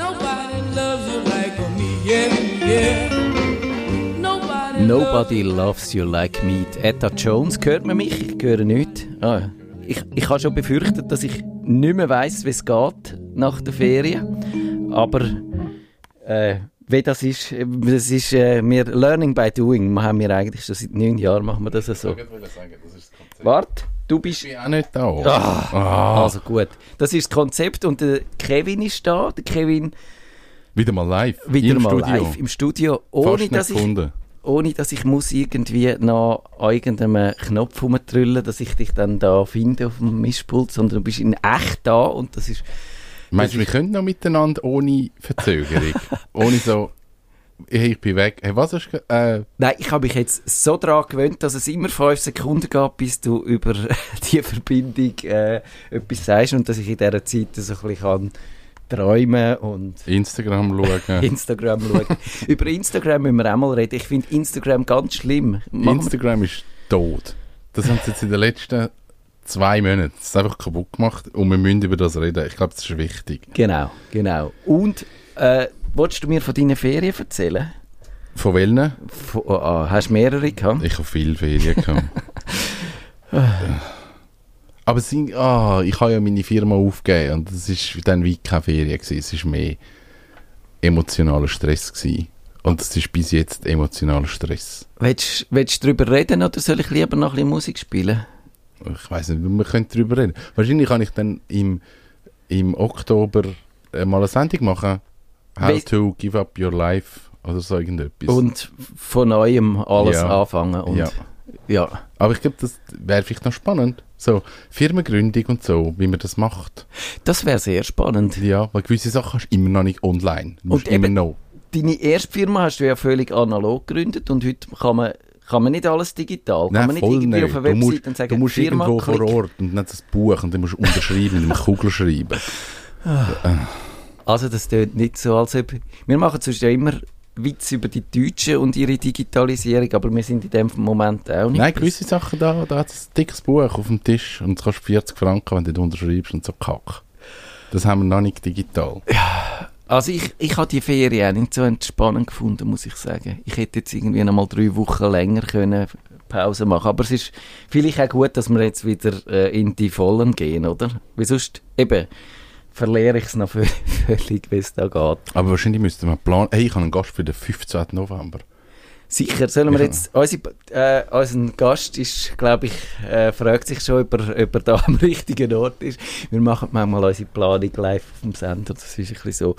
Nobody loves you like me, yeah, yeah. Nobody, Nobody loves you like me. Etta Jones, hört man mich? Ich höre nichts. Ah, ich, ich habe schon befürchtet, dass ich nicht mehr weiss, wie es geht nach der Ferien. Aber äh, wie das ist, das ist äh, wir Learning by Doing. Wir haben wir eigentlich schon seit neun Jahren machen wir das so. Warte, du bist... Ich bin auch nicht da. Ah, Also gut, das ist das Konzept und der Kevin ist da. Der Kevin Wieder mal live. wieder Im mal Studio. live im Studio, ohne Fast dass ich gefunden. ohne dass ich muss irgendwie noch an irgendeinem Knopf rumtrüllen, dass ich dich dann da finde auf dem Mischpult, sondern du bist in echt da und das ist Meinst du, wir können noch miteinander ohne Verzögerung? ohne so, hey, ich bin weg. Hey, was hast du äh, Nein, ich habe mich jetzt so daran gewöhnt, dass es immer fünf Sekunden geht, bis du über die Verbindung äh, etwas sagst und dass ich in dieser Zeit so ein bisschen kann träumen und Instagram schauen? Instagram schauen. über Instagram müssen wir auch mal reden. Ich finde Instagram ganz schlimm. Wir- Instagram ist tot. Das haben sie jetzt in den letzten zwei Monaten das einfach kaputt gemacht und wir müssen über das reden. Ich glaube, das ist wichtig. Genau, genau. Und äh, willst du mir von deinen Ferien erzählen? Von welchen? Von, oh, ah, hast du mehrere gehabt? Ich habe viele Ferien gehabt. Aber es sind, ah, ich habe ja meine Firma aufgegeben und das ist dann wie keine Ferien gewesen. Es ist mehr emotionaler Stress gewesen. Und es ist bis jetzt emotionaler Stress. Willst, willst du darüber reden oder soll ich lieber noch ein bisschen Musik spielen? Ich weiß nicht, wir können darüber reden. Wahrscheinlich kann ich dann im, im Oktober äh, mal eine Sendung machen. How We- to give up your life oder so irgendetwas. Und von neuem alles Ja. anfangen. Und, Ja. ja. Aber ich glaube, das wäre vielleicht noch spannend. So, Firmengründung und so, wie man das macht. Das wäre sehr spannend. Ja, weil gewisse Sachen hast du immer noch nicht online. Du musst Und immer eben- noch. Deine erste Firma hast du ja völlig analog gegründet und heute kann man, kann man nicht alles digital. Kann man nicht irgendwie auf einer du Website musst, und sagen, du musst Firma, irgendwo vor klick. Ort und dann das Buch und dann musst du unterschreiben mit einem Kugelschreiben. Also das tönt nicht so, als ob... Wir machen sonst ja immer Witze über die Deutschen und ihre Digitalisierung, aber wir sind in dem Moment auch nicht. Nein, gewisse Sachen da, da hat es ein dickes Buch auf dem Tisch und es kostet 40 Franken, wenn du das unterschreibst und so Kack. Das haben wir noch nicht digital. Also ich, ich habe die Ferien auch nicht so entspannend gefunden, muss ich sagen. Ich hätte jetzt irgendwie noch mal drei Wochen länger können Pause machen Aber es ist vielleicht auch gut, dass wir jetzt wieder äh, in die Vollen gehen, oder? Weil sonst eben verliere ich es noch vö- völlig, wie es da geht. Aber wahrscheinlich müssten wir planen. Hey, ich habe einen Gast für den 15. November. Sicher, sollen wir jetzt... Unsere, äh, unser Gast ist, glaube ich, äh, fragt sich schon, ob er, ob er da am richtigen Ort ist. Wir machen manchmal unsere Planung live auf dem Sender, das ist ein bisschen so.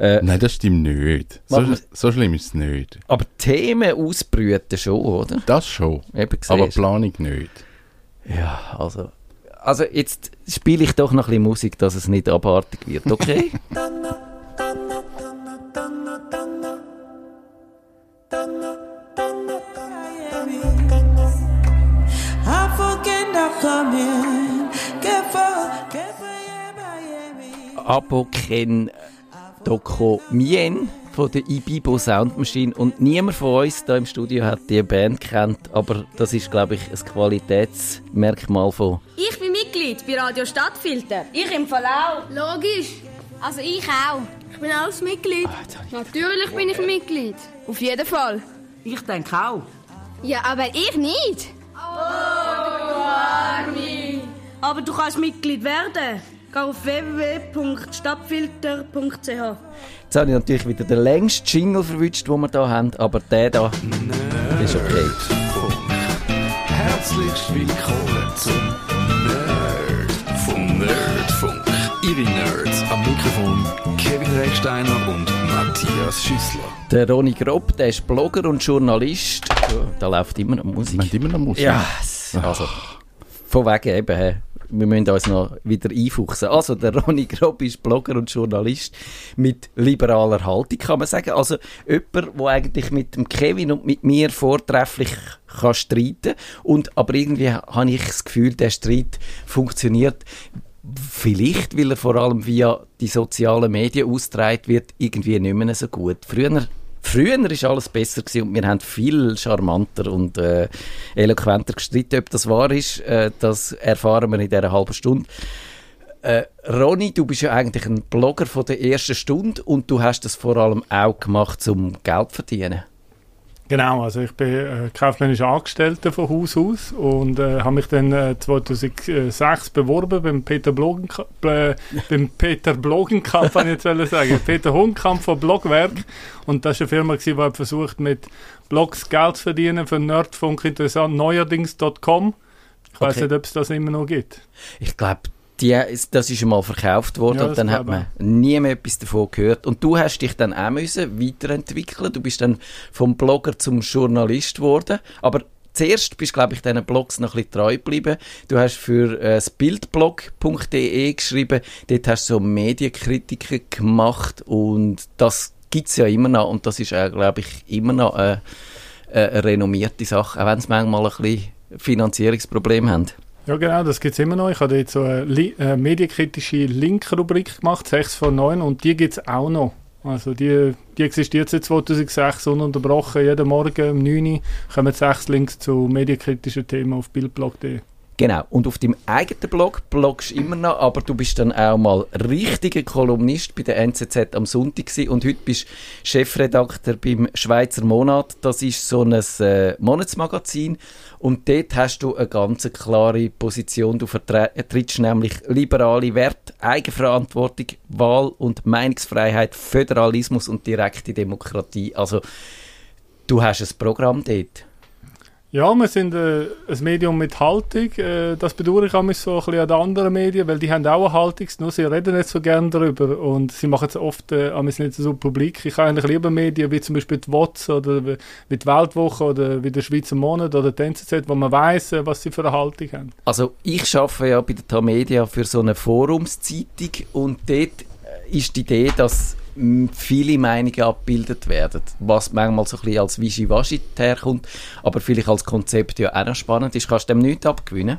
Äh, Nein, das stimmt nicht. So, so schlimm ist es nicht. aber Themen ausbrüten schon, oder? Das schon. Eben Aber. Planung nicht. Ja, also. Also jetzt spiele ich doch noch ein bisschen Musik, dass es nicht abartig wird, okay? I forget not coming. Careful, careful, yeah, Miami. Abo Ken Doko Mien von der Ibibo Sound Machine und niemand von uns da im Studio hat die Band kennt, aber das ist glaube ich ein Qualitätsmerkmal von Ich Mitglied bei Radio Stadtfilter. Ich im Fall auch. Logisch. Also ich auch. Ich bin auch ein Mitglied. Natürlich bin ich Mitglied. Auf jeden Fall. Ich denke auch. Ja, aber ich nicht. Aber du kannst Mitglied werden. Geh auf www.stadtfilter.ch. Jetzt habe ich natürlich wieder den längsten Jingle verwünscht, den wir da haben, aber der da ist okay. Herzlich willkommen zum Nerd Nerdfunk. Ihre Nerds am Mikrofon Kevin Recksteiner und Matthias Schüssler. Der Ronny Grob, der ist Blogger und Journalist. Ja, Da läuft immer noch Musik. Haben immer noch Musik. Ja, s- also von wegen eben, hä, wir müssen uns noch wieder einfuchsen. Also der Ronny Grob ist Blogger und Journalist mit liberaler Haltung, kann man sagen. Also jemand, der eigentlich mit dem Kevin und mit mir vortrefflich kann streiten und aber irgendwie habe ich das Gefühl, der Streit funktioniert vielleicht, weil er vor allem via die sozialen Medien ausgetragen wird, irgendwie nicht mehr so gut. Früher Früher war alles besser und wir haben viel charmanter und äh, eloquenter gestritten. Ob das wahr ist, äh, das erfahren wir in dieser halben Stunde. Äh, Ronny, du bist ja eigentlich ein Blogger von der ersten Stunde und du hast das vor allem auch gemacht, um Geld zu verdienen. Genau, also ich bin äh, kaufmännischer Angestellter von Haus aus und äh, habe mich dann äh, 2006 beworben beim Peter Blogenkamp, äh, beim Peter Blogenkamp, kann ich jetzt sagen, Peter Hundkamp von Blogwerk und das war eine Firma, gewesen, die versucht mit Blogs Geld zu verdienen für Nerdfunk interessant, neuerdings.com. Ich weiß Okay. nicht, ob es das immer noch gibt. Ich glaube, die, das ist einmal verkauft worden Ja, und dann hat man nie mehr etwas davon gehört. Und du hast dich dann auch müssen weiterentwickeln. Du bist dann vom Blogger zum Journalist geworden. Aber zuerst bist du, glaube ich, diesen Blogs noch ein bisschen treu geblieben. Du hast für äh, das Bildblog.de geschrieben. Dort hast du so Medienkritiken gemacht und das gibt es ja immer noch. Und das ist, äh, glaube ich, immer noch äh, äh, eine renommierte Sache, auch wenn es manchmal ein bisschen Finanzierungsprobleme haben. Ja, genau, das gibt es immer noch. Ich habe jetzt so eine Li äh, medienkritische Link-Rubrik gemacht, 6 von 9, und die gibt es auch noch. Also die, die existiert seit 2006 ununterbrochen. Jeden Morgen um 9 Uhr kommen sechs Links zu medienkritischen Themen auf bildblog.de. Genau. Und auf deinem eigenen Blog bloggst du immer noch, aber du bist dann auch mal richtiger Kolumnist bei der NZZ am Sonntag gewesen und heute bist du Chefredakteur beim Schweizer Monat. Das ist so ein äh, Monatsmagazin und dort hast du eine ganz klare Position. Du vertrittst nämlich liberale Werte, Eigenverantwortung, Wahl- und Meinungsfreiheit, Föderalismus und direkte Demokratie. Also du hast ein Programm dort. Ja, wir sind äh, ein Medium mit Haltung. Äh, das bedauere ich auch so ein bisschen an den anderen Medien, weil die haben auch eine Haltung, nur sie reden nicht so gerne darüber und sie machen es oft äh, nicht so publik. Ich habe eigentlich lieber Medien wie zum Beispiel die WOTS oder wie die Weltwoche oder wie der Schweizer Monat oder die NZZ, wo man weiß, äh, was sie für eine Haltung haben. Also ich arbeite ja bei der Tamedia für so eine Forumszeitung und dort äh, ist die Idee, dass viele Meinungen abgebildet werden, was manchmal so ein bisschen als Wischiwaschi herkommt, aber vielleicht als Konzept ja auch noch spannend ist. Kannst du dem nichts abgewinnen?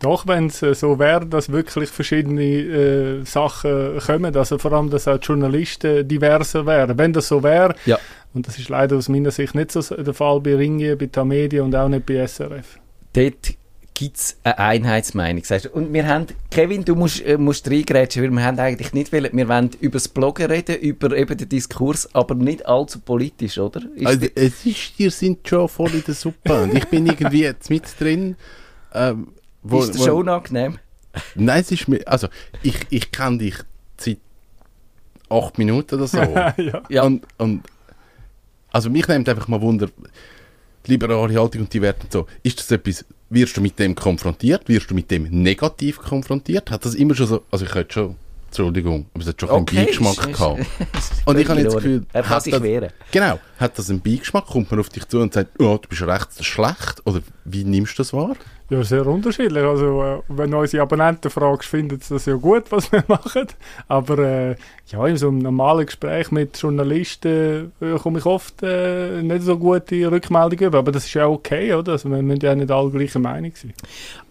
Doch, wenn es äh, so wäre, dass wirklich verschiedene äh, Sachen kommen, also vor allem, dass auch die Journalisten diverser wären. Wenn das so wäre, Ja. und das ist leider aus meiner Sicht nicht so der Fall bei Ringier, bei Tamedia und auch nicht bei SRF. Dort gibt es eine Einheitsmeinung. Und wir haben, Kevin, du musst, äh, musst reingrätschen, weil wir haben eigentlich nicht wollen, wir wollen über das Bloggen reden, über eben den Diskurs, aber nicht allzu politisch, oder? Ist Also, es ist, ihr sind schon voll in der Suppe und ich bin irgendwie jetzt mit drin. Ähm, wo, ist wo- schon unangenehm? Nein, es ist mir, also ich, ich kenne dich seit acht Minuten oder so. ja. Ja. Und, und also mich nimmt einfach mal Wunder, liberale Haltung und die Werte und so. Ist das etwas, wirst du mit dem konfrontiert? Wirst du mit dem negativ konfrontiert? Hat das immer schon so, also ich hätte schon, Entschuldigung, aber es hat schon einen Okay, Beigeschmack ist- gehabt. Und ich habe jetzt das. Gefühl, er kann hat sich das- wehren. Genau. Hat das einen Beigeschmack? Kommt man auf dich zu und sagt, oh, du bist recht schlecht? Oder wie nimmst du das wahr? Ja, sehr unterschiedlich. Also, äh, wenn du unsere Abonnenten fragst, finden sie das ja gut, was wir machen. Aber äh, ja, in so einem normalen Gespräch mit Journalisten äh, komme ich oft äh, nicht so gute Rückmeldungen über. Aber das ist ja okay, oder? Also, wir müssen ja nicht alle gleicher Meinung sein.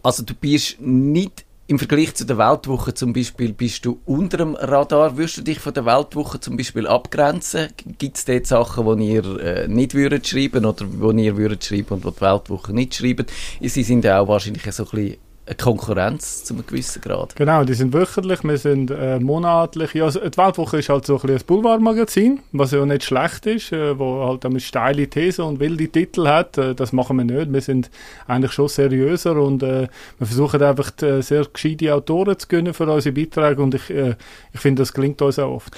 Also du bist nicht im Vergleich zu der Weltwoche zum Beispiel, bist du unter dem Radar. Würdest du dich von der Weltwoche zum Beispiel abgrenzen? Gibt es dort Sachen, die ihr äh, nicht würdet schreiben oder die ihr würdet schreiben und die die Weltwoche nicht schreiben? Sie sind ja auch wahrscheinlich so ein bisschen eine Konkurrenz zu einem gewissen Grad. Genau, die sind wöchentlich, wir sind äh, monatlich. Ja, also die Weltwoche ist halt so ein, bisschen ein Boulevardmagazin, was ja nicht schlecht ist, äh, wo halt eine steile These und wilde Titel hat. Äh, das machen wir nicht. Wir sind eigentlich schon seriöser und äh, wir versuchen einfach äh, sehr gescheite Autoren zu gewinnen für unsere Beiträge und ich, äh, ich finde, das gelingt uns auch oft.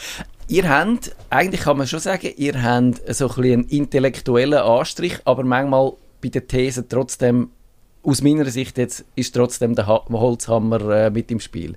Ihr habt, eigentlich kann man schon sagen, ihr habt so ein bisschen einen intellektuellen Anstrich, aber manchmal bei den Thesen trotzdem, aus meiner Sicht jetzt, ist trotzdem der ha Holzhammer äh, mit im Spiel.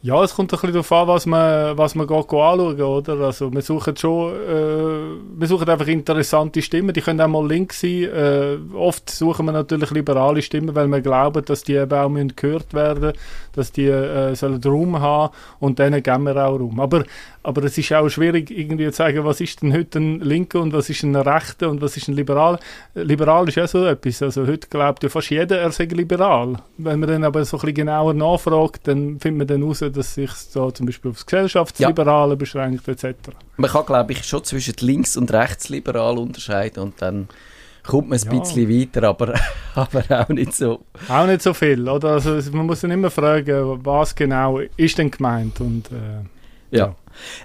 Ja, es kommt ein bisschen darauf an, was man, was man geht, anschauen oder? Also wir suchen schon, äh, wir suchen einfach interessante Stimmen, die können auch mal links sein. Äh, oft suchen wir natürlich liberale Stimmen, weil wir glauben, dass die eben auch gehört werden, dass die äh, sollen Raum haben und denen geben wir auch Raum. Aber, aber es ist auch schwierig irgendwie zu sagen, was ist denn heute ein Linker und was ist ein Rechter und was ist ein Liberal. Liberal ist ja so etwas, also heute glaubt ja fast jeder, er sei liberal. Wenn man dann aber so ein bisschen genauer nachfragt, dann findet man dann heraus, dass sich so zum Beispiel aufs Gesellschaftsliberale beschränkt etc. Man kann, glaube ich, schon zwischen links- und rechtsliberal unterscheiden und dann kommt man ein Ja. bisschen weiter, aber, aber auch nicht so. Auch nicht so viel, oder? Also man muss dann immer fragen, was genau ist denn gemeint und äh, Ja. Ja.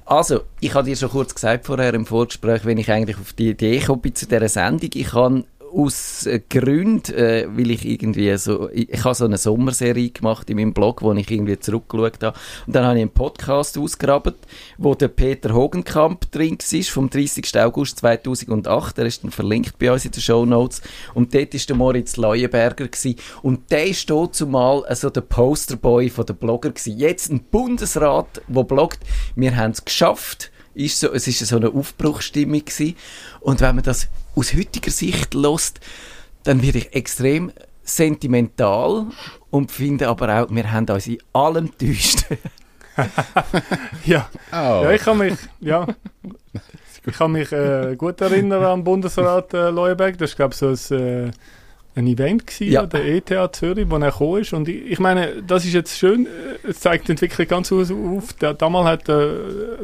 Also, ich habe dir schon kurz gesagt vorher im Vorgespräch, wenn ich eigentlich auf die Idee bin zu dieser Sendung, ich habe aus äh, Gründen, äh, weil ich irgendwie so, ich, ich habe so eine Sommerserie gemacht in meinem Blog, wo ich irgendwie zurückgeschaut habe. Und dann habe ich einen Podcast ausgegraben, wo der Peter Hogenkamp drin war, vom 30. August 2008. Der ist dann verlinkt bei uns in den Show Notes. Und dort war der Moritz Leuenberger. Gewesen. Und der dort zumal also der Posterboy von der Blogger gewesen. Jetzt ein Bundesrat, der bloggt, wir haben es geschafft. Ist so, es war so eine Aufbruchsstimmung. Gewesen. Und wenn man das aus heutiger Sicht lässt, dann werde ich extrem sentimental und finde aber auch, wir haben uns in allem getäuscht. ja. Oh. ja, ich kann mich, ja, ich kann mich äh, gut erinnern an Bundesrat äh, Leuenberg. Das war glaube ich so ein, äh, ein Event gewesen, Ja. der ETH Zürich, wo er gekommen ist. Und ich, ich meine, das ist jetzt schön, äh, es zeigt die Entwicklung ganz aus, auf. Der, damals, hat, äh,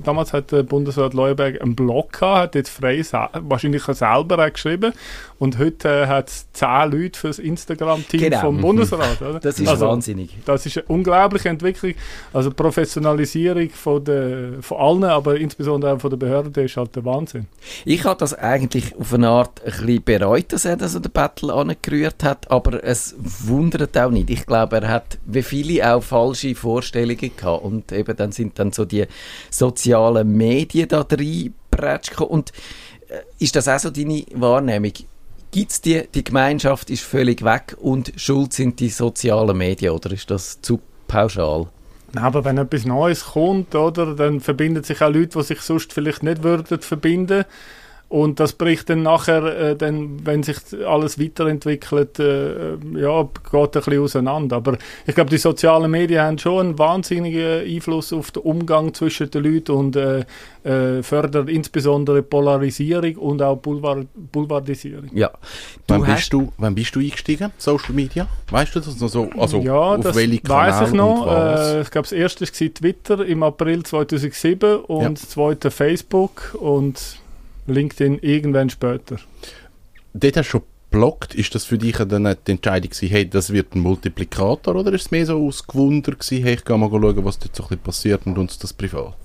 damals hat der Bundesrat Leuenberg einen Blog gehabt, hat jetzt frei wahrscheinlich selber auch geschrieben. Und heute äh, hat es zehn Leute für das Instagram-Team Genau. vom Bundesrat. Oder? Das ist Also, wahnsinnig. das ist eine unglaubliche Entwicklung. Also Professionalisierung von, der, von allen, aber insbesondere auch von der Behörde ist halt der Wahnsinn. Ich habe das eigentlich auf eine Art ein bisschen bereut, dass er das an den Battle angerührt hat, aber es wundert auch nicht. Ich glaube, er hat wie viele auch falsche Vorstellungen gehabt und eben dann sind dann so die sozialen Medien da gekommen. und äh, ist das auch so deine Wahrnehmung? Gibt's die, die Gemeinschaft ist völlig weg und schuld sind die sozialen Medien oder ist das zu pauschal? Nein, aber wenn etwas Neues kommt, oder, dann verbinden sich auch Leute, die sich sonst vielleicht nicht würden verbinden. Und das bricht dann nachher, äh, dann, wenn sich alles weiterentwickelt, äh, ja, geht ein bisschen auseinander. Aber ich glaube, die sozialen Medien haben schon einen wahnsinnigen Einfluss auf den Umgang zwischen den Leuten und äh, äh, fördern insbesondere Polarisierung und auch Boulevard Boulevardisierung. Ja. Wann hast- bist, du, wann bist du eingestiegen? Social Media? Weißt du das noch so? Also ja, auf das welche weiß Kanäle ich noch. Äh, ich glaube, das erste war Twitter im April 2007 und Ja. das zweite Facebook und LinkedIn irgendwann später. Dort hast du schon geblockt. Ist das für dich dann die Entscheidung gewesen, hey, das wird ein Multiplikator? Oder ist es mehr so aus Gewunder gewesen, hey, ich gehe mal schauen, was dort so ein bisschen passiert und uns das privat?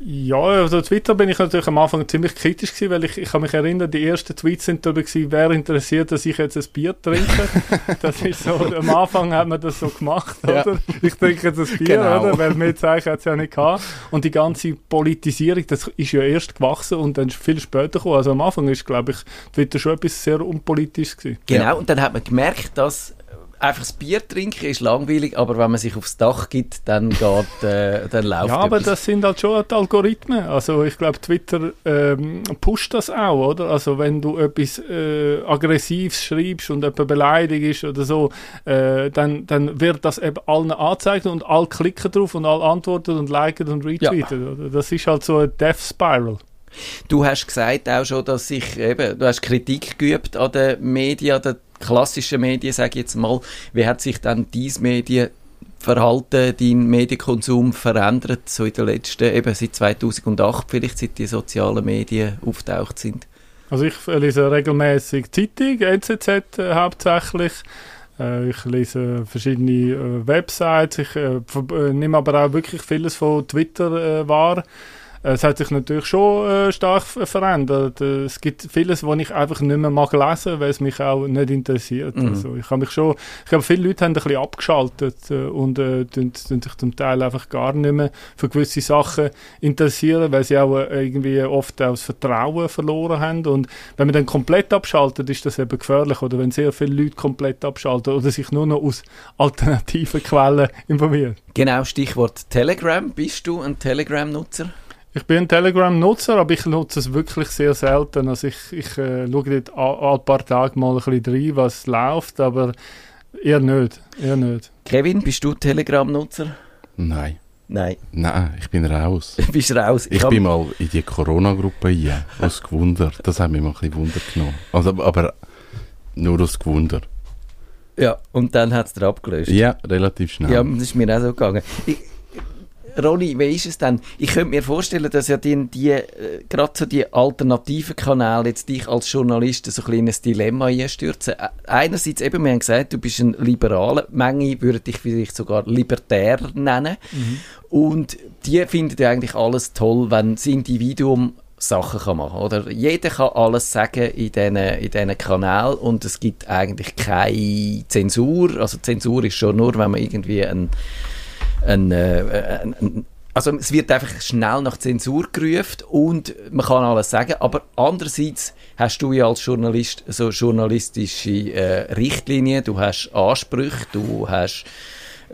Ja, also Twitter bin ich natürlich am Anfang ziemlich kritisch gewesen, weil ich, ich kann mich erinnern, die ersten Tweets sind darüber gewesen, wer interessiert, dass ich jetzt ein Bier trinke. das ist so, am Anfang hat man das so gemacht, Ja. oder? Ich trinke jetzt ein Bier, Genau. oder? Weil mehr Zeichen hat es ja nicht gehabt. Und die ganze Politisierung, das ist ja erst gewachsen und dann viel später gekommen. Also am Anfang ist, glaube ich, Twitter schon etwas sehr unpolitisches gewesen. Genau, Ja. und dann hat man gemerkt, dass einfach das Bier trinken ist langweilig, aber wenn man sich aufs Dach gibt, dann geht, äh, dann läuft Ja, aber etwas. das sind halt schon die Algorithmen. Also ich glaube, Twitter ähm, pusht das auch, oder? Also wenn du etwas äh, Aggressives schreibst und jemand beleidigst oder so, äh, dann, dann wird das eben allen angezeigt und alle klicken drauf und alle antworten und liken und retweeten. Oder? Das ist halt so eine Death Spiral. Du hast gesagt auch schon, dass sich eben, du hast Kritik geübt an den Medien, an den klassischen Medien, sage ich jetzt mal. Wie hat sich dann dein Medienverhalten, dein Medienkonsum verändert, so in den letzten, eben seit 2008 vielleicht, seit die sozialen Medien auftaucht sind? Also ich lese regelmäßig Zeitung, NZZ äh, hauptsächlich. Äh, ich lese verschiedene äh, Websites. Ich äh, nehme aber auch wirklich vieles von Twitter wahr. Äh, Es hat sich natürlich schon äh, stark ver- verändert. Äh, Es gibt vieles, was ich einfach nicht mehr mag lesen, weil es mich auch nicht interessiert. Mhm. Also ich habe mich schon, ich glaube, viele Leute haben ein bisschen abgeschaltet äh, und äh, tun, tun sich zum Teil einfach gar nicht mehr für gewisse Sachen interessieren, weil sie auch äh, irgendwie oft auch das Vertrauen verloren haben. Und wenn man dann komplett abschaltet, ist das eben gefährlich. Oder wenn sehr viele Leute komplett abschalten oder sich nur noch aus alternativen Quellen informieren. Genau, Stichwort Telegram. Bist du ein Telegram-Nutzer? Ich bin ein Telegram-Nutzer, aber ich nutze es wirklich sehr selten. Also ich, ich äh, schaue dort a- alle paar Tage mal ein bisschen rein, was läuft, aber eher nicht. Eher nicht. Kevin, bist du Telegram-Nutzer? Nein. Nein, Nein, ich bin raus. du bist raus. Ich hab- bin mal in die Corona-Gruppe rein, aus Gewunder. Das hat mich mal ein bisschen Wunder genommen. Also, aber nur aus Gewunder. Ja, und dann hat es dir abgelöst. Ja, relativ schnell. Ja, das ist mir auch so gegangen. Ich, Ronny, wie ist es denn? Ich könnte mir vorstellen, dass ja die, die äh, gerade so die alternativen Kanäle jetzt dich als Journalist so ein kleines Dilemma einstürzen. Äh, Einerseits eben, wir haben gesagt, du bist ein Liberaler, Menge würde dich vielleicht sogar libertär nennen. Und die finden ja eigentlich alles toll, wenn das Individuum Sachen kann machen oder Jeder kann alles sagen in diesen in diesen Kanälen und es gibt eigentlich keine Zensur. Also Zensur ist schon nur, wenn man irgendwie ein, ein, äh, ein, ein also es wird einfach schnell nach Zensur gerufen und man kann alles sagen, aber andererseits hast du ja als Journalist so journalistische äh, Richtlinien, du hast Ansprüche, du hast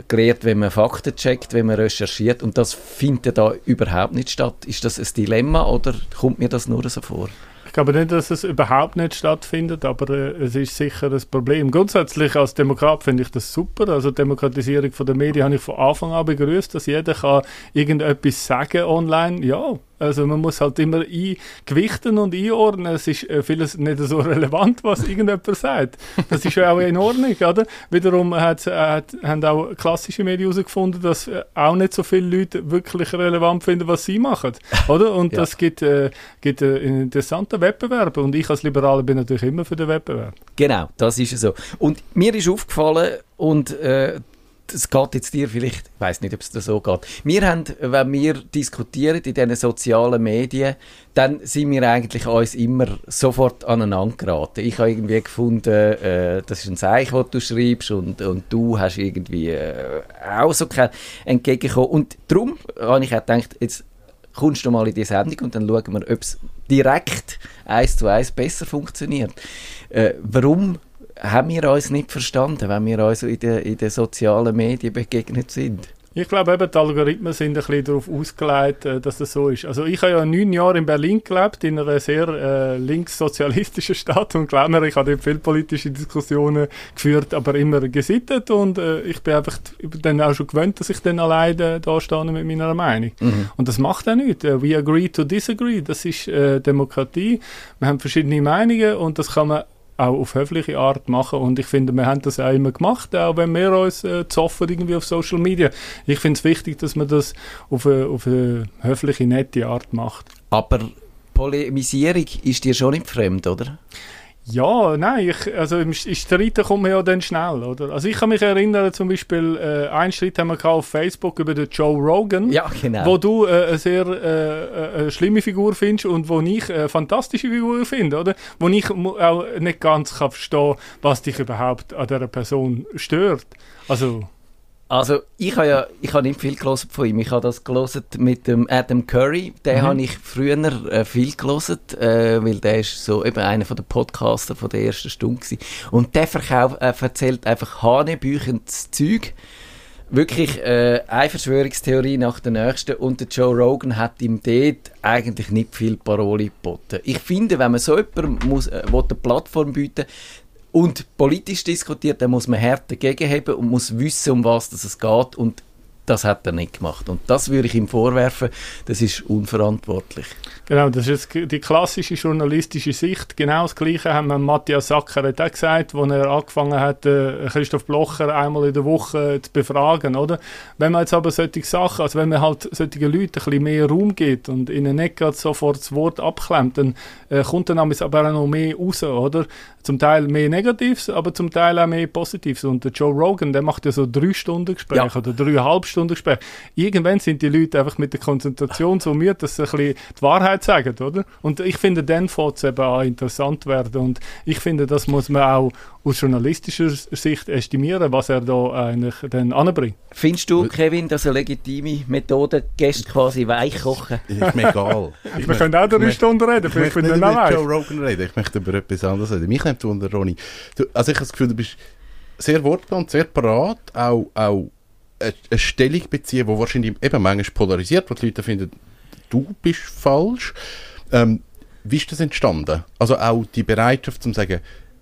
gelernt, wenn man Fakten checkt, wenn man recherchiert und das findet da überhaupt nicht statt. Ist das ein Dilemma oder kommt mir das nur so vor? Ich glaube nicht, dass es überhaupt nicht stattfindet, aber äh, es ist sicher ein Problem. Grundsätzlich als Demokrat finde ich das super. Also Demokratisierung von der Medien habe ich von Anfang an begrüßt, dass jeder kann irgendetwas sagen online. Ja, also man muss halt immer gewichten und einordnen. Es ist äh, vieles nicht so relevant, was irgendjemand sagt. Das ist ja auch in Ordnung, oder? Wiederum hat, hat, haben auch klassische Medien herausgefunden, dass äh, auch nicht so viele Leute wirklich relevant finden, was sie machen, oder? Und Ja. das gibt, äh, gibt äh, einen interessanten Wettbewerb. Und ich als Liberaler bin natürlich immer für den Wettbewerb. Genau, das ist so. Und mir ist aufgefallen, und äh, das geht jetzt dir vielleicht, ich weiß nicht, ob es dir so geht. Wir haben, wenn wir diskutieren in diesen sozialen Medien, dann sind wir eigentlich uns immer sofort aneinander geraten. Ich habe irgendwie gefunden, äh, das ist ein Zeichen, das du schreibst und, und du hast irgendwie äh, auch so entgegengekommen. Und darum habe ich auch gedacht, jetzt kommst du mal in die Sendung und dann schauen wir, ob es direkt eins zu eins besser funktioniert. Äh, warum haben wir uns nicht verstanden, wenn wir uns in den, in den sozialen Medien begegnet sind? Ich glaube eben, die Algorithmen sind ein bisschen darauf ausgelegt, äh, dass das so ist. Also ich habe ja neun Jahre in Berlin gelebt, in einer sehr äh, linkssozialistischen Stadt und glaub mir, ich habe dort viele politische Diskussionen geführt, aber immer gesittet und äh, ich bin einfach dann auch schon gewöhnt, dass ich dann alleine da stehe mit meiner Meinung. Und das macht auch nichts. Äh, We agree to disagree, das ist äh, Demokratie. Wir haben verschiedene Meinungen und das kann man auch auf höfliche Art machen und ich finde, wir haben das auch immer gemacht, auch wenn wir uns äh, zoffen irgendwie auf Social Media. Ich finde es wichtig, dass man das auf eine, auf eine höfliche, nette Art macht. Aber Polemisierung ist dir schon nicht fremd, oder? Ja, nein, ich, also im Streiten kommt man ja dann schnell, oder? Also ich kann mich erinnern, zum Beispiel, äh, einen Streit haben wir auf Facebook über den Joe Rogan. Ja, genau. Wo du äh, eine sehr äh, eine schlimme Figur findest und wo ich eine fantastische Figur finde, oder? Wo ich auch nicht ganz kann verstehen was dich überhaupt an dieser Person stört. Also, Also, ich habe ja ich habe nicht viel gelesen von ihm. Ich habe das gelesen mit dem Adam Curry. Den habe ich früher äh, viel gelesen, äh, weil der ist so eben einer von den Podcaster von der ersten Stunde gewesen. Und der verkauf, äh, erzählt einfach hanebüchendes Zeug. Wirklich äh, eine Verschwörungstheorie nach der nächsten und der Joe Rogan hat ihm dort eigentlich nicht viel Parole geboten. Ich finde, wenn man so jemandem muss, äh, will eine Plattform bieten und politisch diskutiert, dann muss man hart dagegen haben und muss wissen, um was es geht. Und das hat er nicht gemacht. Und das würde ich ihm vorwerfen, das ist unverantwortlich. Genau, das ist die klassische journalistische Sicht. Genau das Gleiche haben wir Matthias Sacker auch gesagt, als er angefangen hat, äh, Christoph Blocher einmal in der Woche zu befragen, oder? Wenn man jetzt aber solche Sachen, also wenn man halt solchen Leuten ein bisschen mehr Raum gibt und ihnen nicht gerade sofort das Wort abklemmt, dann äh, kommt dann aber auch noch mehr raus, oder? Zum Teil mehr Negatives, aber zum Teil auch mehr Positives. Und der Joe Rogan, der macht ja so drei Stunden Gespräche Ja. oder dreieinhalb Stunden Gespräche. Irgendwann sind die Leute einfach mit der Konzentration so müde, dass sie ein bisschen die Wahrheit sagen, oder? Und ich finde, dann fängt es eben an interessant werden. Und ich finde, das muss man auch aus journalistischer Sicht estimieren, was er da eigentlich dann anbringt. Findest du, Kevin, dass eine legitime Methode Gäste quasi weichkochen? Ist mir egal. Ich Wir können auch drei Stunden reden, Ich vielleicht möchte nicht ich dann auch über Joe weich. Rogan reden, ich möchte über etwas anderes reden. Mich nimmt wunder, Ronny. Du, also ich habe das Gefühl, du bist sehr wortgewandt, sehr parat, auch, auch eine, Stellung beziehen, die wahrscheinlich eben manchmal polarisiert, wo die Leute finden, du bist falsch. Ähm, wie ist das entstanden? Also auch die Bereitschaft zu sagen,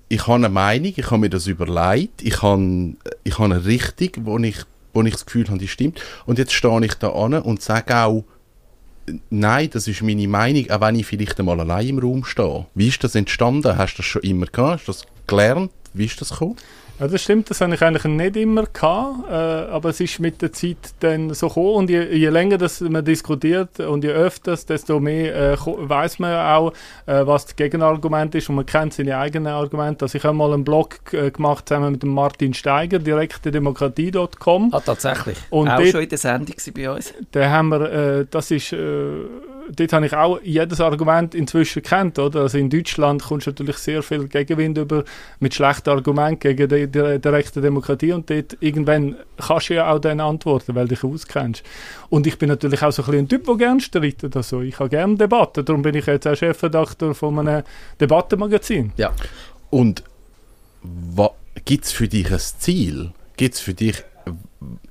ich habe eine Meinung, ich habe mir das überlegt, ich habe, ich habe eine Richtung, wo ich, wo ich das Gefühl habe, die stimmt. Und jetzt stehe ich da an und sage auch, Nein, das ist meine Meinung, auch wenn ich vielleicht einmal allein im Raum stehe. Wie ist das entstanden? Hast du das schon immer gehabt? Hast du das gelernt? Wie ist das gekommen? Ja, das stimmt, das habe ich eigentlich nicht immer gehabt, äh, aber es ist mit der Zeit dann so gekommen und je, je länger das man diskutiert und je öfters, desto mehr äh, weiß man ja auch, äh, was das Gegenargument ist und man kennt seine eigenen Argumente. Also ich habe mal einen Blog äh, gemacht zusammen mit dem Martin Steiger, direktedemokratie.com. Ah, tatsächlich. Und auch dort- schon in der Sendung bei uns. Da haben wir, äh, das ist, äh, dort habe ich auch jedes Argument inzwischen kennt, oder? Also in Deutschland kommst du natürlich sehr viel Gegenwind über mit schlechten Argumenten gegen die, die direkte Demokratie und dort irgendwann kannst du ja auch dann antworten, weil du dich auskennst. Und ich bin natürlich auch so ein, bisschen ein Typ, der gerne streitet. Also ich habe gerne Debatten, darum bin ich jetzt auch Chefredakteur von einem Debattenmagazin. Ja. Und gibt es für dich ein Ziel? Gibt es für dich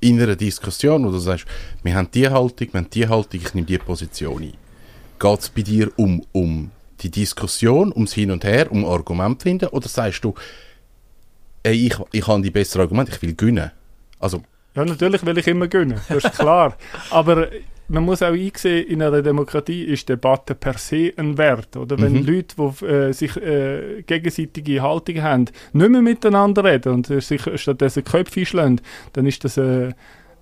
in einer Diskussion, wo du sagst, wir haben die Haltung, wir haben die Haltung, ich nehme die Position ein. Geht es bei dir um, um die Diskussion, ums Hin und Her, um Argument finden? Oder sagst du, ey, ich, ich habe die besseren Argumente, ich will gewinnen? Also, Ja, natürlich will ich immer gewinnen, das ist klar. Aber man muss auch einsehen, in einer Demokratie ist Debatte per se ein Wert. Oder wenn Mhm. Leute, die äh, sich äh, gegenseitige Haltung haben, nicht mehr miteinander reden und äh, sich stattdessen Köpfe schlagen, dann ist das... Äh,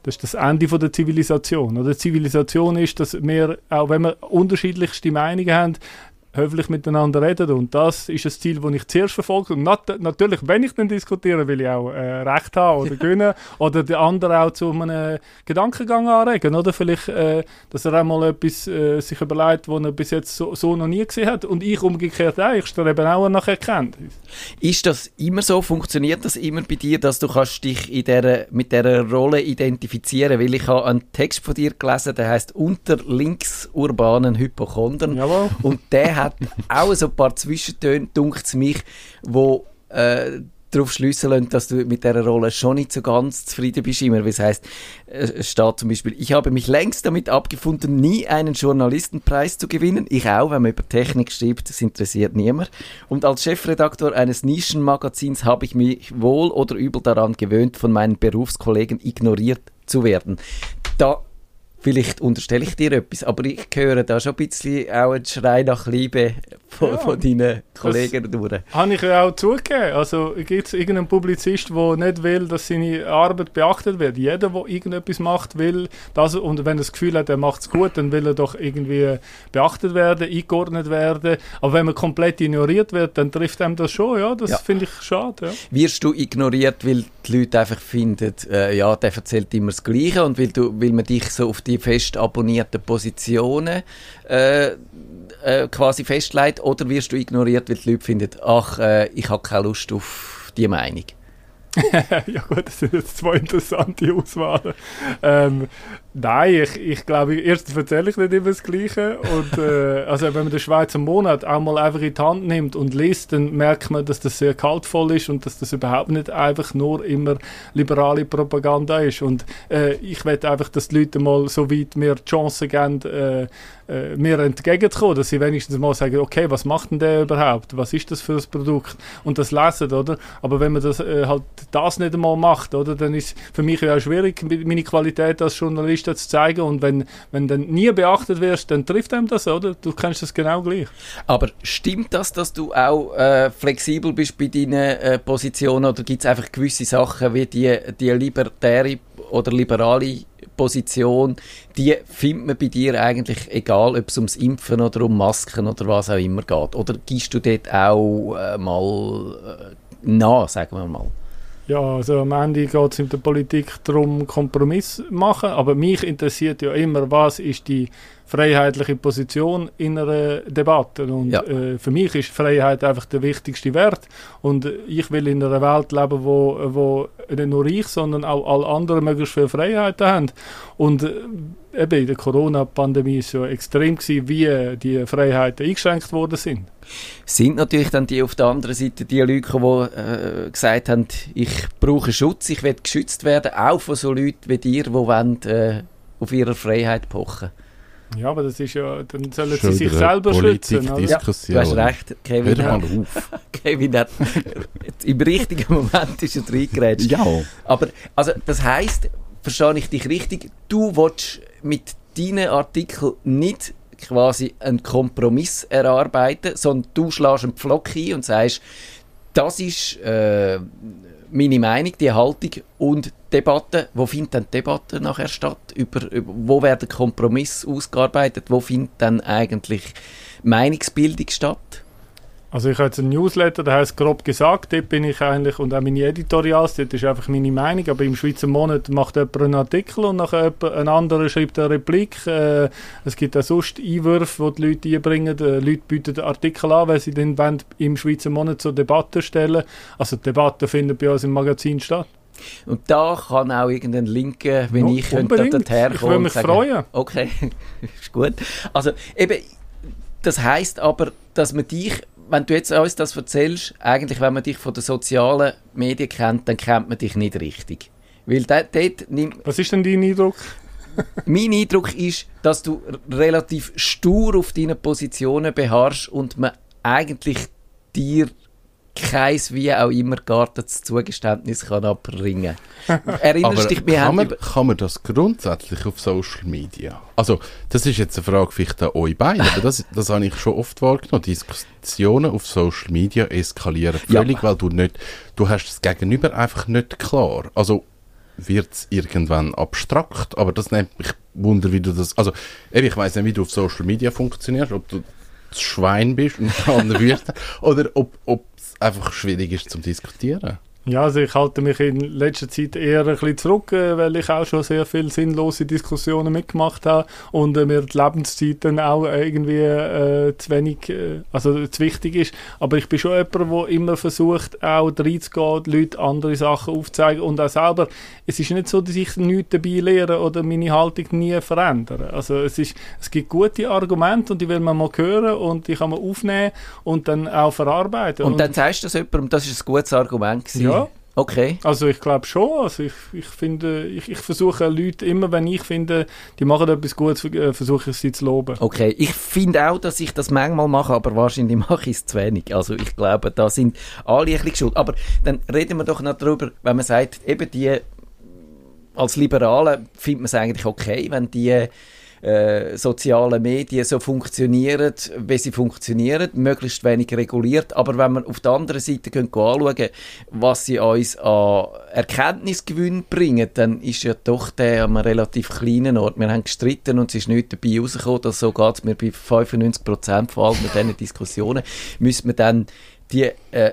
das ist das Ende von der Zivilisation. Oder Zivilisation ist, dass wir, auch wenn wir unterschiedlichste Meinungen haben, höflich miteinander reden. Und das ist ein Ziel, das ich zuerst verfolge. Und nat natürlich, wenn ich dann diskutiere, will ich auch äh, Recht haben oder gewinnen oder den anderen auch zu einem Gedankengang anregen. Oder vielleicht, äh, dass er auch mal etwas äh, sich überlegt, was er bis jetzt so, so noch nie gesehen hat. Und ich umgekehrt auch. Ich strebe auch nach Erkenntnis. Ist das immer so? Funktioniert das immer bei dir, dass du kannst dich in der, mit dieser Rolle identifizieren? Weil ich habe einen Text von dir gelesen, der heißt Unter linksurbanen Hypochondern. Jawohl. Und der hat auch so ein paar Zwischentöne, dunkt es mich, wo äh, darauf schliessen dass du mit dieser Rolle schon nicht so ganz zufrieden bist immer. Weil es heisst, äh, es steht zum Beispiel, ich habe mich längst damit abgefunden, nie einen Journalistenpreis zu gewinnen. Ich auch, wenn man über Technik schreibt, das interessiert niemand. Und als Chefredaktor eines Nischenmagazins habe ich mich wohl oder übel daran gewöhnt, von meinen Berufskollegen ignoriert zu werden. Da Vielleicht unterstelle ich dir etwas, aber ich höre da schon ein bisschen auch einen Schrei nach Liebe von, Ja, von deinen Kollegen durch. Habe ich ja auch zugegeben. Also gibt es irgendeinen Publizist, der nicht will, dass seine Arbeit beachtet wird. Jeder, der irgendetwas macht, will das. Und wenn er das Gefühl hat, er macht es gut, dann will er doch irgendwie beachtet werden, eingeordnet werden. Aber wenn man komplett ignoriert wird, dann trifft einem das schon. Ja, das Ja. finde ich schade. Ja. Wirst du ignoriert, weil die Leute einfach finden, äh, ja, der erzählt immer das Gleiche und weil, du, weil man dich so auf die fest abonnierten Positionen äh, äh, quasi festlegt? Oder wirst du ignoriert, weil die Leute finden, ach, äh, ich habe keine Lust auf die Meinung? ja gut, das sind jetzt zwei interessante Auswahlen. Ähm, nein, ich, ich glaube, erstens erzähle ich nicht immer das Gleiche. Und, äh, also wenn man den Schweizer Monat auch mal einfach in die Hand nimmt und liest, dann merkt man, dass das sehr kaltvoll ist und dass das überhaupt nicht einfach nur immer liberale Propaganda ist. Und äh, ich wette einfach, dass die Leute mal so weit mir die Chance geben, äh, äh, mir entgegenzukommen, dass sie wenigstens mal sagen, okay, was macht denn der überhaupt? Was ist das für ein Produkt? Und das lesen, oder? Aber wenn man das äh, halt das nicht einmal macht, oder, dann ist für mich ja auch schwierig, meine Qualität als Journalist zu zeigen. Und wenn, wenn dann nie beachtet wirst, dann trifft einem das, oder? Du kennst das genau gleich. Aber stimmt das, dass du auch äh, flexibel bist bei deinen äh, Positionen oder gibt es einfach gewisse Sachen wie die, die libertäre oder liberale Position, die findet man bei dir eigentlich egal, ob es ums Impfen oder um Masken oder was auch immer geht? Oder gibst du dort auch äh, mal äh, nach, sagen wir mal? Ja, also am Ende geht es in der Politik darum, Kompromiss machen, aber mich interessiert ja immer, was ist die freiheitliche Position in einer Debatte. Und Ja. äh, für mich ist Freiheit einfach der wichtigste Wert. Und ich will in einer Welt leben, wo, wo nicht nur ich, sondern auch alle anderen möglichst viel Freiheiten haben. Und äh, eben in der Corona-Pandemie ist ja extrem gewesen, wie die Freiheiten eingeschränkt worden sind. sind natürlich dann die auf der anderen Seite die Leute, die äh, gesagt haben, ich brauche Schutz, ich will geschützt werden, auch von so Leuten wie dir, die wollen, äh, auf ihre Freiheit pochen. Ja, aber das ist ja, dann sollen Schon sie sich selber schützen. Oder? Politikdiskussion. Du hast recht, Kevin. Hör mal auf. Kevin hat im richtigen Moment ist er reingerätscht. Ja. Aber also, das heisst, verstehe ich dich richtig, du willst mit deinen Artikeln nicht quasi einen Kompromiss erarbeiten, sondern du schlägst einen Pflock ein und sagst, das ist äh, meine Meinung, die Haltung und Debatte. Wo findet dann die Debatte nachher statt? Über, über, wo werden Kompromisse ausgearbeitet? Wo findet dann eigentlich Meinungsbildung statt? Also ich habe jetzt einen Newsletter, der heißt grob gesagt, dort bin ich eigentlich, und auch meine Editorials, dort ist einfach meine Meinung, aber im Schweizer Monat macht jemand einen Artikel und nachher jemand, ein anderer schreibt eine Replik. Äh, es gibt auch sonst Einwürfe, die die Leute einbringen. Die Leute bieten Artikel an, weil sie wollen, im Schweizer Monat zur Debatte stellen. Also die Debatte findet bei uns im Magazin statt. Und da kann auch irgendein Linke, wenn Ja, ich könnte unbedingt. dort herkommen Ich würde mich sagen, freuen. Okay, ist gut. Also eben, das heißt aber, dass man dich, wenn du jetzt uns das erzählst, eigentlich, wenn man dich von den sozialen Medien kennt, dann kennt man dich nicht richtig. Weil da- dort nimmt, Was ist denn dein Eindruck? mein Eindruck ist, dass du relativ stur auf deinen Positionen beharrst und man eigentlich dir keins wie auch immer geartetes Zugeständnis kann abbringen Erinnerst Aber dich, wir kann man, kann man das grundsätzlich auf Social Media? Also, das ist jetzt eine Frage vielleicht an euch beide, aber das, das habe ich schon oft wahrgenommen. Diskussionen auf Social Media eskalieren Ja. völlig, weil du nicht, du hast das Gegenüber einfach nicht klar. Also, wird es irgendwann abstrakt, aber das nimmt mich Wunder, wie du das, also, ich weiß nicht, wie du auf Social Media funktionierst, ob du das Schwein bist und alle wütend, oder ob, ob einfach schwierig ist zum Diskutieren. Ja, also ich halte mich in letzter Zeit eher ein bisschen zurück, äh, weil ich auch schon sehr viele sinnlose Diskussionen mitgemacht habe und äh, mir die Lebenszeit dann auch irgendwie äh, zu wenig, äh, also zu wichtig ist. Aber ich bin schon jemand, der immer versucht, auch reinzugehen, die Leute andere Sachen aufzuzeigen und auch selber, es ist nicht so, dass ich nichts dabei lehre oder meine Haltung nie verändere. Also es, ist, es gibt gute Argumente und die will man mal hören und die kann man aufnehmen und dann auch verarbeiten. und dann sagst du das jemandem, das ist ein gutes Argument gewesen. Ja. Okay. Also ich glaube schon. Also ich, ich finde, ich, ich versuche Leute immer, wenn ich finde, die machen etwas Gutes, äh, versuche ich sie zu loben. Okay, ich finde auch, dass ich das manchmal mache, aber wahrscheinlich mache ich es zu wenig. Also ich glaube, da sind alle ein bisschen schuld. Aber dann reden wir doch noch darüber, wenn man sagt, eben die, als Liberale findet man es eigentlich okay, wenn die äh, sozialen Medien so funktionieren, wie sie funktionieren, möglichst wenig reguliert. Aber wenn wir auf der anderen Seite gehen anschauen, was sie uns an Erkenntnisgewinn bringen, dann ist ja doch der an einem relativ kleinen Ort. Wir haben gestritten und es ist nichts dabei rausgekommen, dass so geht es mir bei 95 Prozent vor allem mit diesen Diskussionen, müssen wir dann die äh,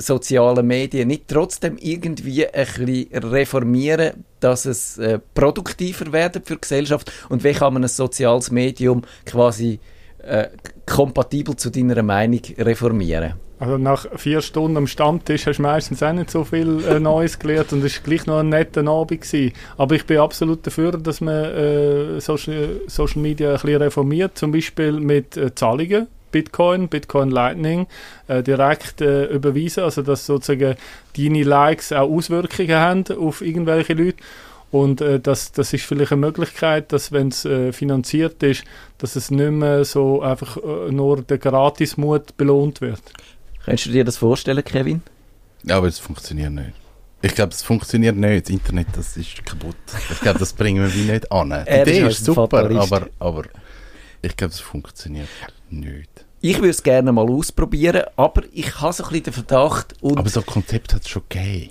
sozialen Medien nicht trotzdem irgendwie ein reformieren, dass es äh, produktiver werden für die Gesellschaft und wie kann man ein soziales Medium quasi äh, kompatibel zu deiner Meinung reformieren? Also nach vier Stunden am Stammtisch hast du meistens auch nicht so viel äh, Neues gelernt und es war gleich noch ein netter Abend. Gewesen. Aber ich bin absolut dafür, dass man äh, Social, Social Media ein bisschen reformiert, zum Beispiel mit äh, Zahlungen. Bitcoin, Bitcoin Lightning äh, direkt äh, überweisen, also dass sozusagen deine Likes auch Auswirkungen haben auf irgendwelche Leute. Und äh, das, das ist vielleicht eine Möglichkeit, dass wenn es äh, finanziert ist, dass es nicht mehr so einfach äh, nur der Gratismut belohnt wird. Kannst du dir das vorstellen, Kevin? Ja, aber es funktioniert nicht. Ich glaube, es funktioniert nicht. Das Internet, das ist kaputt. Ich glaube, das bringen wir wie nicht an. Die Er ist Idee ist ein super, Fatalist. aber, aber ich glaube, es funktioniert nicht. Ich würde es gerne mal ausprobieren, aber ich habe so ein bisschen den Verdacht und Aber so ein Konzept hat es schon gegeben.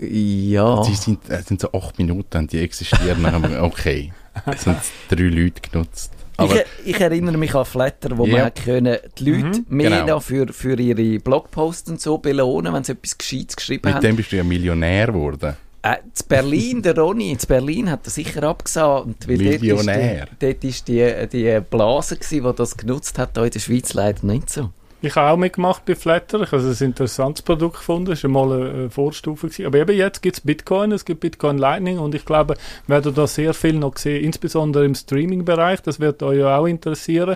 ja, Die sind, äh, sind so acht Minuten, die existieren. dann haben wir, okay, es sind drei Leute genutzt. Ich, ich erinnere mich an Flatter, wo man Ja. hat können, die Leute mehr Genau. für, für ihre Blogposts und so belohnen, wenn sie etwas Gescheites geschrieben mit haben. dem bist du ja Millionär geworden. Äh, in Berlin, der Ronny, in Berlin hat er sicher abgesagt. Weil Millionär. Dort ist die, die, die Blase, gewesen, die das genutzt hat, hier in der Schweiz leider nicht so. Ich habe auch mitgemacht bei Flatter. Ich habe ein interessantes Produkt gefunden. Das war mal eine Vorstufe. Gewesen. Aber eben jetzt gibt es Bitcoin, es gibt Bitcoin Lightning und ich glaube, wir werden da sehr viel noch sehen, insbesondere im Streaming-Bereich. Das wird euch ja auch interessieren.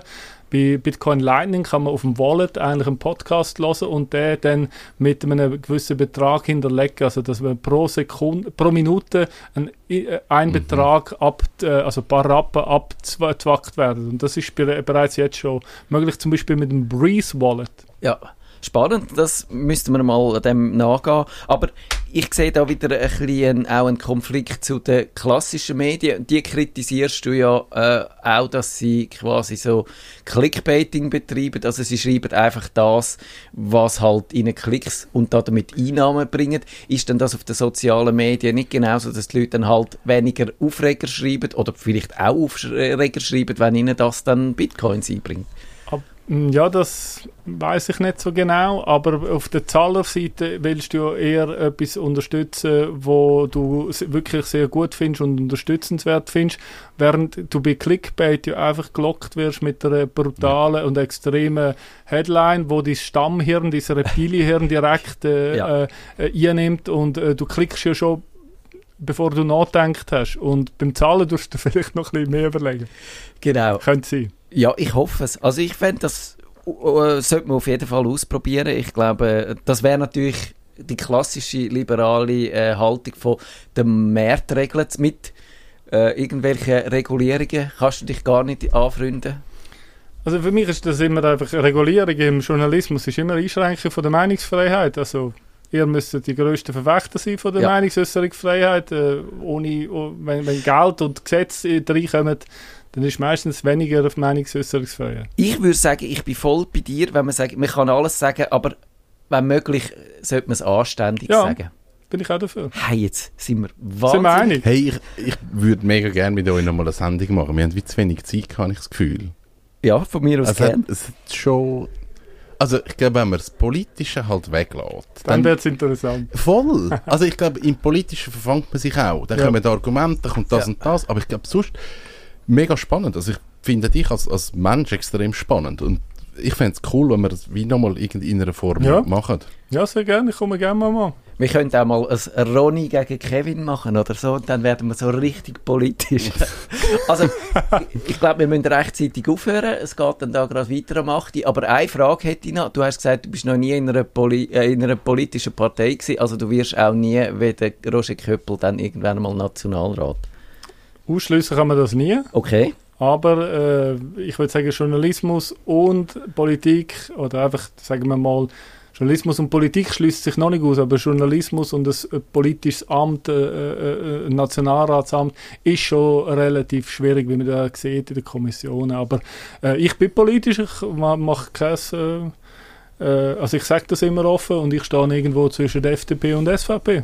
Bei Bitcoin Lightning kann man auf dem Wallet eigentlich einen Podcast hören und den dann mit einem gewissen Betrag hinterlegen. Also, dass man pro Sekunde, pro Minute ein, äh, ein Betrag ab, äh, also ein paar Rappen abzwackt werden. Und das ist bere- bereits jetzt schon möglich, zum Beispiel mit dem Breeze Wallet. Ja, spannend, das müssten wir mal dem nachgehen. Aber ich sehe da wieder ein bisschen auch einen Konflikt zu den klassischen Medien. Die kritisierst du ja äh, auch, dass sie quasi so Clickbaiting betreiben. Also sie schreiben einfach das, was halt ihnen Klicks und damit Einnahmen bringt. Ist denn das auf den sozialen Medien nicht genauso, dass die Leute dann halt weniger Aufreger schreiben oder vielleicht auch Aufreger schreiben, wenn ihnen das dann Bitcoins einbringt? Mm, ja, das weiß ich nicht so genau, aber auf der Zahlerseite willst du ja eher etwas unterstützen, wo du wirklich sehr gut findest und unterstützenswert findest, während du bei Clickbait ja einfach gelockt wirst mit einer brutalen und extremen Headline, wo dein Stammhirn, dein Reptilienhirn direkt äh, ja. äh, äh einnimmt und äh, du klickst ja schon bevor du nachdenkt hast. Und beim Zahlen tust du vielleicht noch ein bisschen mehr überlegen. Genau. Könnte sein. Ja, ich hoffe es. Also ich fände, das uh, sollte man auf jeden Fall ausprobieren. Ich glaube, das wäre natürlich die klassische liberale äh, Haltung von den Marktregeln mit äh, irgendwelchen Regulierungen. Kannst du dich gar nicht anfreunden? Also für mich ist das immer einfach Regulierung im Journalismus ist immer Einschränkung von der Meinungsfreiheit. Also ihr müsst die grössten Verwächter sein von der ja. Meinungsäußerungsfreiheit. Äh, ohne, oh, wenn, wenn Geld und Gesetze reinkommen, dann ist meistens weniger auf Meinungsäußerungsfreiheit. Ich würde sagen, ich bin voll bei dir, wenn man sagt, man kann alles sagen, aber wenn möglich, sollte man es anständig ja. sagen. Bin ich auch dafür. Hey, jetzt sind wir wahnsinnig. Sind wir einig? Hey, ich, ich würde mega gerne mit euch nochmal eine Sendung machen. Wir haben wie zu wenig Zeit, habe ich das Gefühl. Ja, von mir aus also, gern. Es hat schon... Also ich glaube, wenn man das Politische halt weglässt... Dann, dann wird es interessant. Voll! Also ich glaube, im Politischen verfangt man sich auch. Dann ja. kommen Argumente, dann kommt das ja. und das. Aber ich glaube, sonst mega spannend. Also ich finde dich als, als Mensch extrem spannend und ich fände es cool, wenn wir das wie nochmal in einer Form ja. machen. Ja, sehr gerne. Ich komme gerne mal. Wir könnten auch mal ein Ronny gegen Kevin machen oder so und dann werden wir so richtig politisch. also, ich, ich glaube, wir müssen rechtzeitig aufhören. Es geht dann da gerade weiter am 8. Aber eine Frage hätte ich noch. Du hast gesagt, du bist noch nie in einer, Poli äh, in einer politischen Partei gewesen. Also du wirst auch nie, wie der Roger Köppel, dann irgendwann mal Nationalrat. Ausschließen kann man das nie. Okay. Aber äh, ich würde sagen, Journalismus und Politik oder einfach, sagen wir mal, Journalismus und Politik schließt sich noch nicht aus, aber Journalismus und ein politisches Amt, äh, äh, ein Nationalratsamt, ist schon relativ schwierig, wie man da sieht in den Kommissionen. Aber äh, ich bin politisch, ich mache kein, äh, äh, also ich sage das immer offen und ich stehe irgendwo zwischen der FDP und der SVP.